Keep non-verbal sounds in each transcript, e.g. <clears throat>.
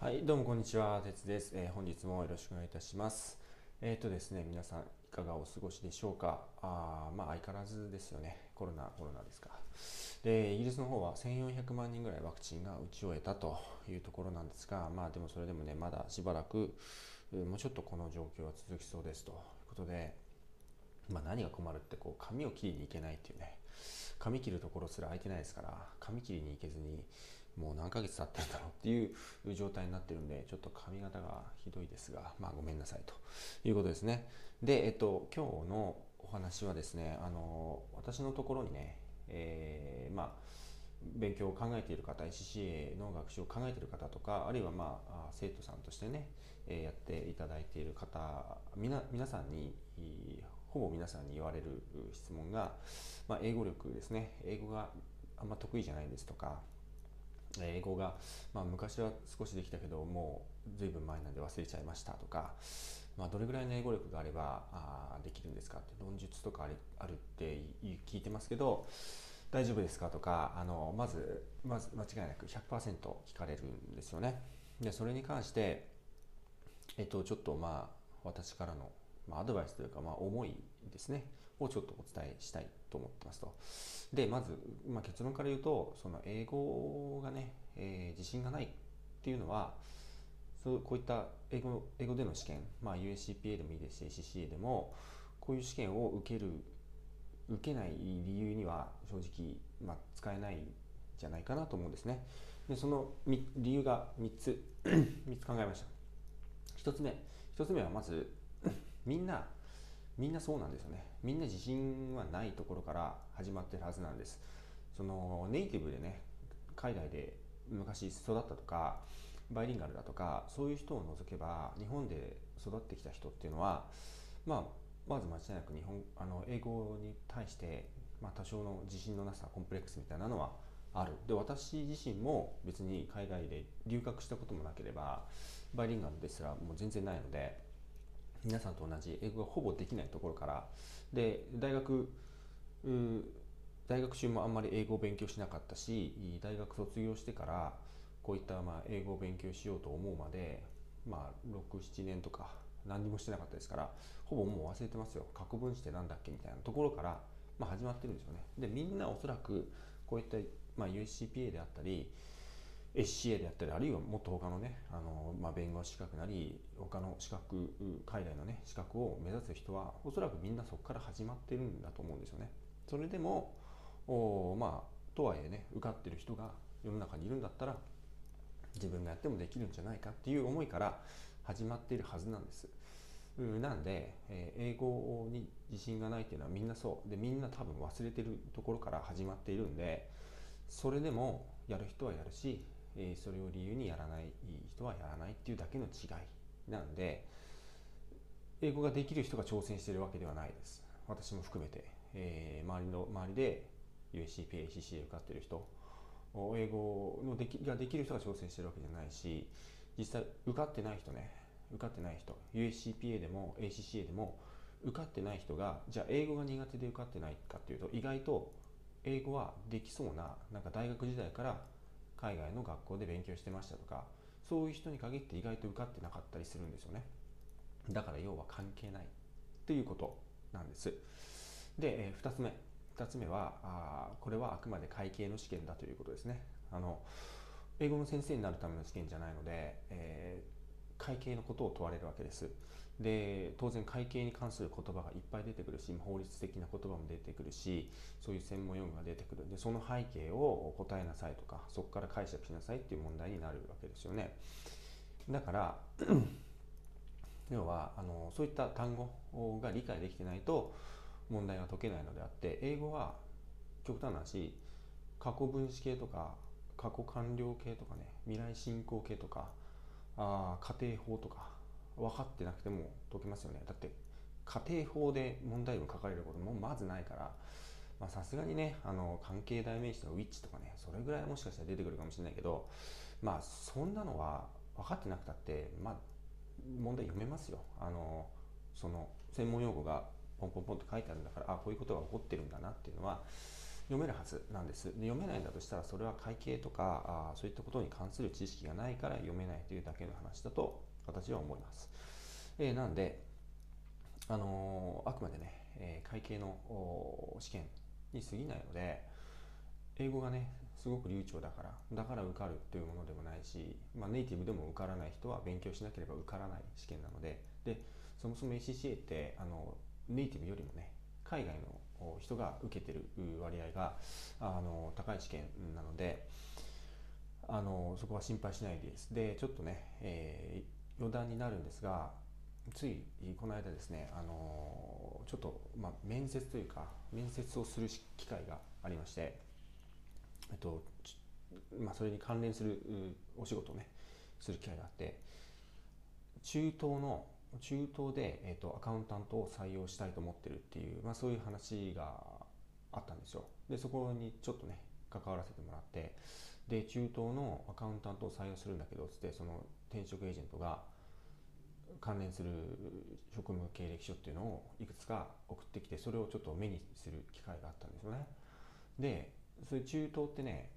はい、どうもこんにちは、てつです、えー本日もよろしくお願いいたします。えっ、とですね、皆さんいかがお過ごしでしょうか？あまあ相変わらずですよね。コロナ、コロナですか。で、イギリスの方は1400万人ぐらいワクチンが打ち終えたというところなんですが、まあでもそれでもね、まだしばらく、もうちょっとこの状況は続きそうですということで、まあ何が困るってこう髪を切りに行けないっていうね。髪切るところすら空いてないですから、髪切りに行けずに、もう何ヶ月経ってるんだろうっていう状態になってるんで、ちょっと髪型がひどいですが、まあごめんなさいということですね。で、えっと、今日のお話はですね、あの、私のところにね、えーまあ、勉強を考えている方、ICCA の学習を考えている方とか、あるいはまあ、生徒さんとしてね、えやっていただいている方、みな皆さんに、ほぼ皆さんに言われる質問が、まあ、英語力ですね。英語があんま得意じゃないですとか、英語が、まあ、昔は少しできたけどもうずいぶん前なんで忘れちゃいましたとか、まあ、どれぐらいの英語力があればあできるんですかって論述とかああるって聞いてますけど大丈夫ですかとかあのまずまず間違いなく100%聞かれるんですよね。でそれに関して、えっと、ちょっとまあ私からの、まあ、アドバイスというか、まあ、思いですねをちょっとお伝えしたいと思ってますと。でまず、まあ、結論から言うとその英語がね、えー自信がないっていうのはそうこういった英語英語での試験、まあ、USCPA でもいいですし ACCA でもこういう試験を受ける受けない理由には正直、まあ、使えないんじゃないかなと思うんですね。でそのみ理由が3つ3つ考えました。1つ目1つ目はまずみんなみんなそうなんですよね。みんな自信はないところから始まってるはずなんです。そのネイティブでね、海外で昔育ったとか、バイリンガルだとか、そういう人を除けば、日本で育ってきた人っていうのは、まあ、まず間違いなく日本あの英語に対して、まあ、多少の自信のなさ、コンプレックスみたいなのはある。で、私自身も別に海外で留学したこともなければ、バイリンガルですらもう全然ないので、皆さんと同じ英語がほぼできないところからで大学大学中もあんまり英語を勉強しなかったし大学卒業してからこういったまあ英語を勉強しようと思うまでまあ67年とか何にもしてなかったですからほぼもう忘れてますよ。過去分詞ってなんだっけみたいなところから、まあ、始まってるんですよね。でみんなおそらくこういった、まあ、USCPA であったり SCA であったりあるいはもっと他のねあの、まあ、弁護士資格なり他の資格海外のね資格を目指す人はおそらくみんなそこから始まってるんだと思うんですよね。それでもおまあとはいえね受かってる人が世の中にいるんだったら自分がやってもできるんじゃないかっていう思いから始まっているはずなんです。なんで、えー英語に自信がないっていうのはみんなそう。でみんな多分忘れてるところから始まっているんでそれでもやる人はやるし、えそれを理由にやらない人はやらないっていうだけの違いなんで英語ができる人が挑戦してるわけではないです。私も含めて、えー周りの周りで USCPA、ACCA 受かってる人英語のできができる人が挑戦してるわけじゃないし実際受かってない人ね。受かってない人。USCPA でも ACCA でも受かってない人がじゃあ英語が苦手で受かってないかっていうと意外と英語はできそうななんか大学時代から海外の学校で勉強してましたとかそういう人に限って意外と受かってなかったりするんですよね。だから要は関係ないということなんです。で、え2つ目。2つ目はあこれはあくまで会計の試験だということですね。あの英語の先生になるための試験じゃないので、えー会計のことを問われるわけです。で当然会計に関する言葉がいっぱい出てくるし法律的な言葉も出てくるしそういう専門用語が出てくる。でその背景を答えなさいとかそこから解釈しなさいっていう問題になるわけですよね。だから <clears throat> 要はあのそういった単語が理解できてないと問題が解けないのであって英語は極端な話過去分詞系とか過去完了形とかね未来進行形とかあ家庭法とか分かってなくても解けますよね。だって家庭法で問題文書かれることもまずないからさすがにねあの関係代名詞のウィッチとかねそれぐらいもしかしたら出てくるかもしれないけどまあそんなのは分かってなくたってまあ問題読めますよ。あのその専門用語がポンポンポンと書いてあるんだからあこういうことが起こってるんだなっていうのは読めるはずなんです。で読めないんだとしたらそれは会計とかあそういったことに関する知識がないから読めないというだけの話だと私は思います、えー、なんで、あのー、あくまでね、えー、会計の試験に過ぎないので英語がねすごく流暢だからだから受かるというものでもないし、まあ、ネイティブでも受からない人は勉強しなければ受からない試験なのででそもそも ACCA ってあのネイティブよりもね海外の人が受けてる割合があの高い試験なのであのそこは心配しないです。でちょっとね、えー、余談になるんですがついこの間ですねあのちょっと、まあ、面接というか面接をする機会がありまして、えっとまあ、それに関連するお仕事をねする機会があって中東の中東で、えーと、アカウンタントを採用したいと思ってるっていう、まあ、そういう話があったんですよ。でそこにちょっとね関わらせてもらってで中東のアカウンタントを採用するんだけどつってその転職エージェントが関連する職務経歴書っていうのをいくつか送ってきてそれをちょっと目にする機会があったんですよね。でそういう中東ってね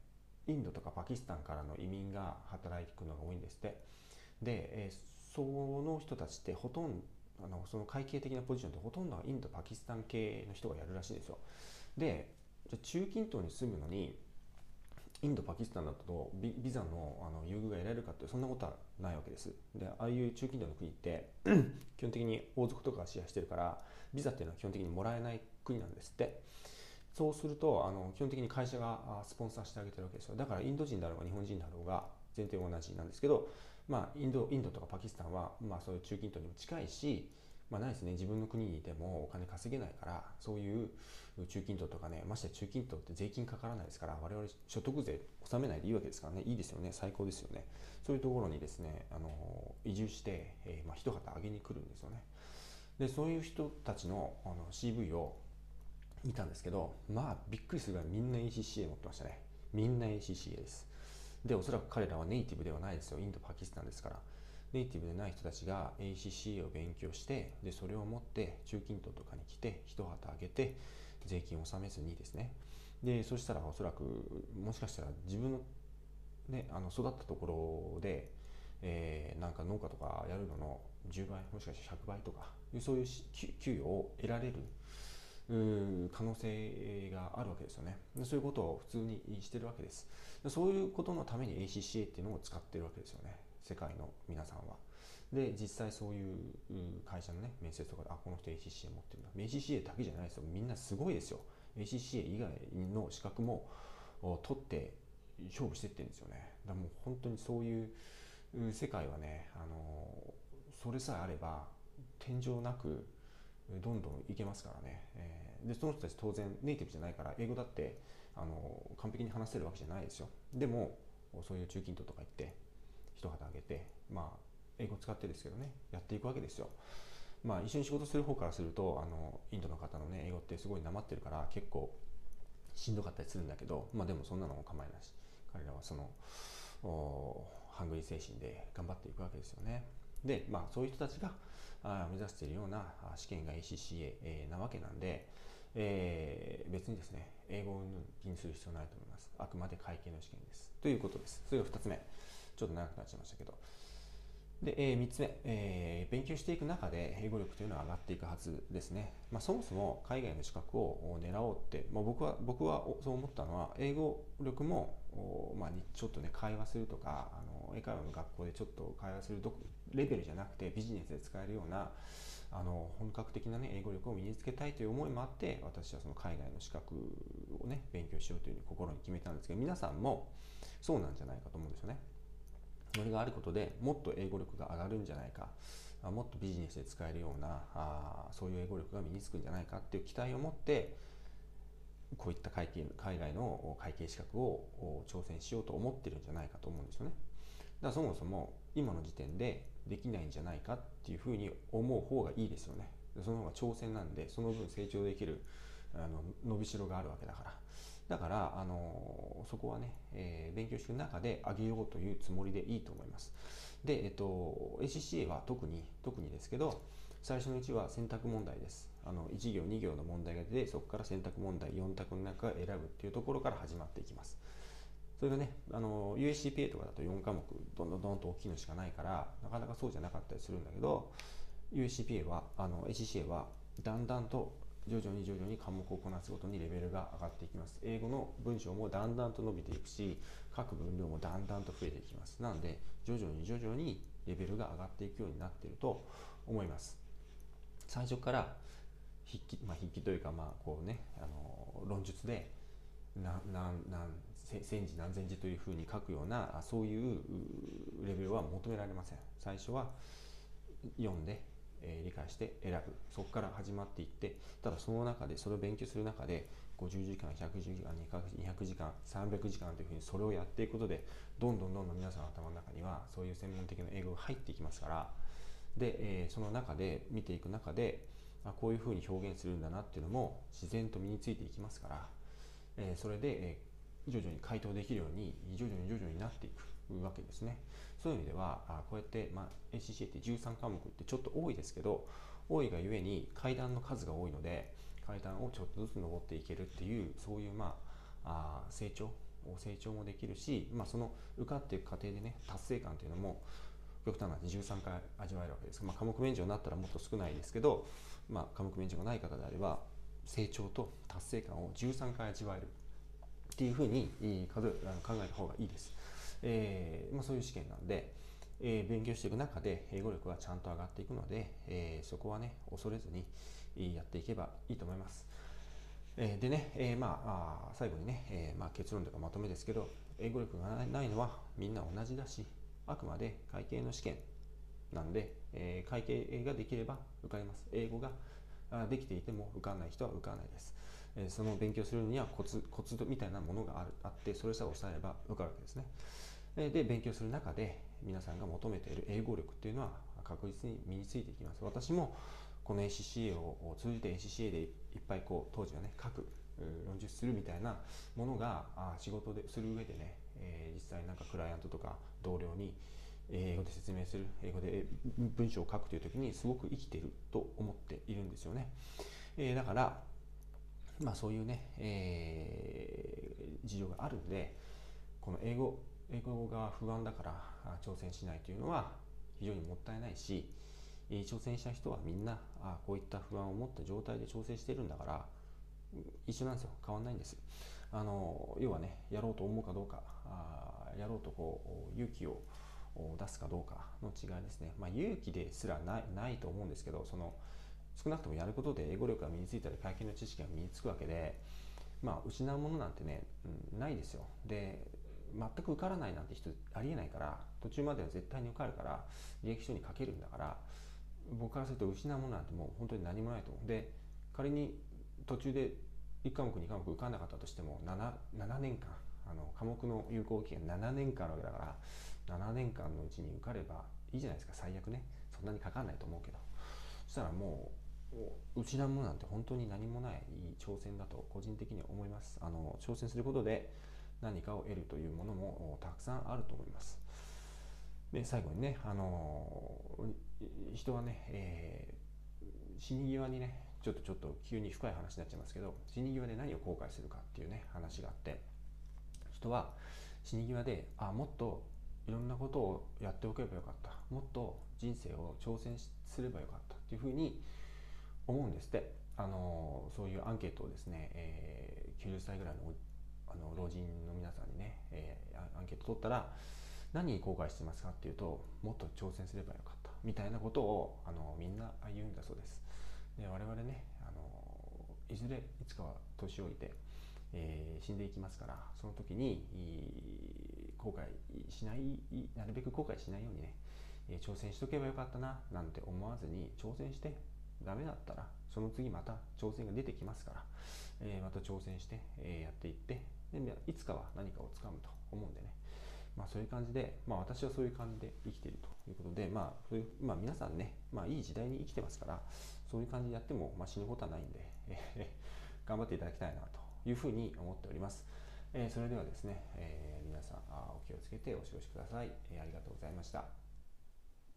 インドとかパキスタンからの移民が働いていくのが多いんですって。で、えその人たちってほとんどあのその会計的なポジションってほとんどはインドパキスタン系の人がやるらしいんですよ。でじゃ中近東に住むのにインドパキスタンだとビビザのあの優遇が得られるかってそんなことはないわけです。でああいう中近東の国って <clears throat> 基本的に王族とかが支配してるからビザっていうのは基本的にもらえない国なんですって。そうするとあの基本的に会社がスポンサーしてあげてるわけですよ。だからインド人だろうが日本人だろうが前提同じなんですけどまあ、インドインドとかパキスタンは、まあ、そういう中近東にも近いし、まあ、ないですね。自分の国にいてもお金稼げないからそういう中近東とかねまして中近東って税金かからないですから我々所得税納めないでいいわけですからね。いいですよね。最高ですよね。そういうところにですねあの移住して、えー、まあ、一旗上げに来るんですよね。でそういう人たちのあの CV を見たんですけどまあびっくりするぐらいみんな ACCA 持ってましたね。みんな ACCA です。でおそらく彼らはネイティブではないですよ。インドパキスタンですから。ネイティブでない人たちが ACCA を勉強してでそれを持って中近東とかに来て一旗あげて税金を納めずにですね。でそしたらおそらくもしかしたら自分の,、ね、あの育ったところで、えー、なんか農家とかやるのの10倍もしかして100倍とかそういう給与を得られる可能性があるわけですよね。そういうことを普通にしてるわけです。そういうことのために ACCA っていうのを使ってるわけですよね。世界の皆さんは。で実際そういう会社のね面接とかであこの人 ACCA 持ってるんだ ACCA だけじゃないですよ。みんなすごいですよ。ACCA 以外の資格も取って勝負してってるんですよね。だもう本当にそういう世界はねあのそれさえあれば天井なくどんどんいけますからね、でその人たち当然ネイティブじゃないから英語だってあの完璧に話せるわけじゃないですよ。でもそういう中近東とか行って一旗あげてまあ英語使ってですけどねやっていくわけですよ。まあ一緒に仕事する方からするとあのインドの方のね英語ってすごいなまってるから結構しんどかったりするんだけどまあでもそんなのも構いなし。彼らはそのハングリー精神で頑張っていくわけですよね。でまあそういう人たちがあ目指しているような試験が ACCA、えー、なわけなんで、えー、別にですね英語を気にする必要ないと思います。あくまで会計の試験です。ということです。それが2つ目。ちょっと長くなっちゃいましたけど。で、えー、3つ目、えー、勉強していく中で英語力というのは上がっていくはずですね、まあ、そもそも海外の資格を狙おうって、まあ、僕は僕はそう思ったのは英語力も、まあ、ちょっとね会話するとかあの英会話の学校でちょっと会話するレベルじゃなくてビジネスで使えるようなあの本格的な、ね、英語力を身につけたいという思いもあって私はその海外の資格をね勉強しようというふうに心に決めたんですけど皆さんもそうなんじゃないかと思うんですよね。それがあることでもっと英語力が上がるんじゃないかもっとビジネスで使えるようなあそういう英語力が身につくんじゃないかっていう期待を持ってこういった会計海外の会計資格を挑戦しようと思ってるんじゃないかと思うんですよね。だからそもそも今の時点でできないんじゃないかっていうふうに思う方がいいですよね。その方が挑戦なんでその分成長できるあの伸びしろがあるわけだから。だから、あのそこはね、えー、勉強していく中で上げようというつもりでいいと思います。で、えっと、ACCA は特に、特にですけど、最初のうちは選択問題です。あの1行2行の問題が出てそこから選択問題4択の中か選ぶっていうところから始まっていきますそれがねあの USCPA とかだと4科目どんどんどんと大きいのしかないからなかなかそうじゃなかったりするんだけど USCPA はあの ACCA はだんだんと徐々に徐々に科目をこなすごとにレベルが上がっていきます。英語の文章もだんだんと伸びていくし書く分量もだんだんと増えていきます。なので徐々に徐々にレベルが上がっていくようになっていると思います。最初から筆記,、まあ、筆記というかまあこうねあの論述で何何何千字何千字というふうに書くようなそういうレベルは求められません。最初は読んでえー、理解して選ぶそこから始まっていってただその中でそれを勉強する中で50時間100時間200時間300時間というふうにそれをやっていくことでどんどんどんどん皆さんの頭の中にはそういう専門的な英語が入っていきますからで、えー、その中で見ていく中であこういうふうに表現するんだなっていうのも自然と身についていきますから、えー、それで、えー、徐々に回答できるように徐々に徐々になっていくわけですね。そういう意味ではあこうやって、まあ、ACCA って13科目ってちょっと多いですけど多いがゆえに階段の数が多いので階段をちょっとずつ登っていけるっていうそういう、まあ、あ成長成長もできるし、まあ、その受かっていく過程でね達成感というのも極端な13回味わえるわけです、まあ、科目免除になったらもっと少ないですけど、まあ、科目免除がない方であれば成長と達成感を13回味わえるっていうふうに考えた方がいいです。えーまあ、そういう試験なんで、えー、勉強していく中で英語力はちゃんと上がっていくので、えー、そこはね恐れずにやっていけばいいと思います。えー、でね、えー、まああ最後にね、えーまあ、結論とかまとめですけど英語力がないのはみんな同じだしあくまで会計の試験なんで、えー、会計ができれば受かります。英語ができていても受かんない人は受からないです。えその勉強するにはコツコツみたいなものがあるあってそれさえ押さえれば分かるわけですね。で勉強する中で皆さんが求めている英語力っていうのは確実に身についていきます。私もこの ACCA を通じて ACCA でいっぱいこう当時はね書く論述するみたいなものが仕事でする上でね、え、実際なんかクライアントとか同僚に英語で説明する英語で文章を書くという時にすごく生きていると思っているんですよね、え、だからまあそういうね、えー、事情があるんでこの英語英語が不安だから挑戦しないというのは非常にもったいないし挑戦した人はみんなあこういった不安を持った状態で挑戦してるんだから一緒なんですよ。変わんないんです。あの要はねやろうと思うかどうかあやろうとこう勇気を出すかどうかの違いですね、まあ、勇気ですらないないと思うんですけどその少なくともやることで英語力が身についたり会計の知識が身につくわけでまあ失うものなんてね、うん、ないですよ。で全く受からないなんて人ありえないから途中までは絶対に受かるから履歴書に書けるんだから僕からすると失うものなんてもう本当に何もないと思う。で仮に途中で1科目2科目受かんなかったとしても 7, 7年間あの科目の有効期限7年間あるわけだから7年間のうちに受かればいいじゃないですか。最悪ね。そんなにかかんないと思うけど。そしたらもう失うものなんて本当に何もない挑戦だと個人的には思います。あの挑戦することで何かを得るというものもたくさんあると思います。で最後にね、あの人はね、えー、死に際にねちょっとちょっと急に深い話になっちゃいますけど死に際で何を後悔するかっていうね話があって人は死に際であもっといろんなことをやっておけばよかった。もっと人生を挑戦すればよかった。っていうふうに思うんですって。あのそういうアンケートをですね、えー、90歳ぐらいのあの老人の皆さんにね、えー、アンケート取ったら何に後悔してますかっていうともっと挑戦すればよかったみたいなことをあのみんな言うんだそうです。で我々ねあのいずれいつかは年老いて、えー、死んでいきますからその時に後悔しないなるべく後悔しないようにね挑戦しとけばよかったななんて思わずに挑戦してダメだったらその次また挑戦が出てきますから、えー、また挑戦して、えー、やっていってでいつかは何かをつかむと思うんでねまあそういう感じで、まあ私はそういう感じで生きているということで、まあそういう、まあ皆さんね、まあいい時代に生きてますから、そういう感じでやっても、まあ死ぬことはないんで、えー、頑張っていただきたいなというふうに思っております。えー、それではですね、えー、皆さんあお気をつけてお過ごしください、え。ありがとうございました。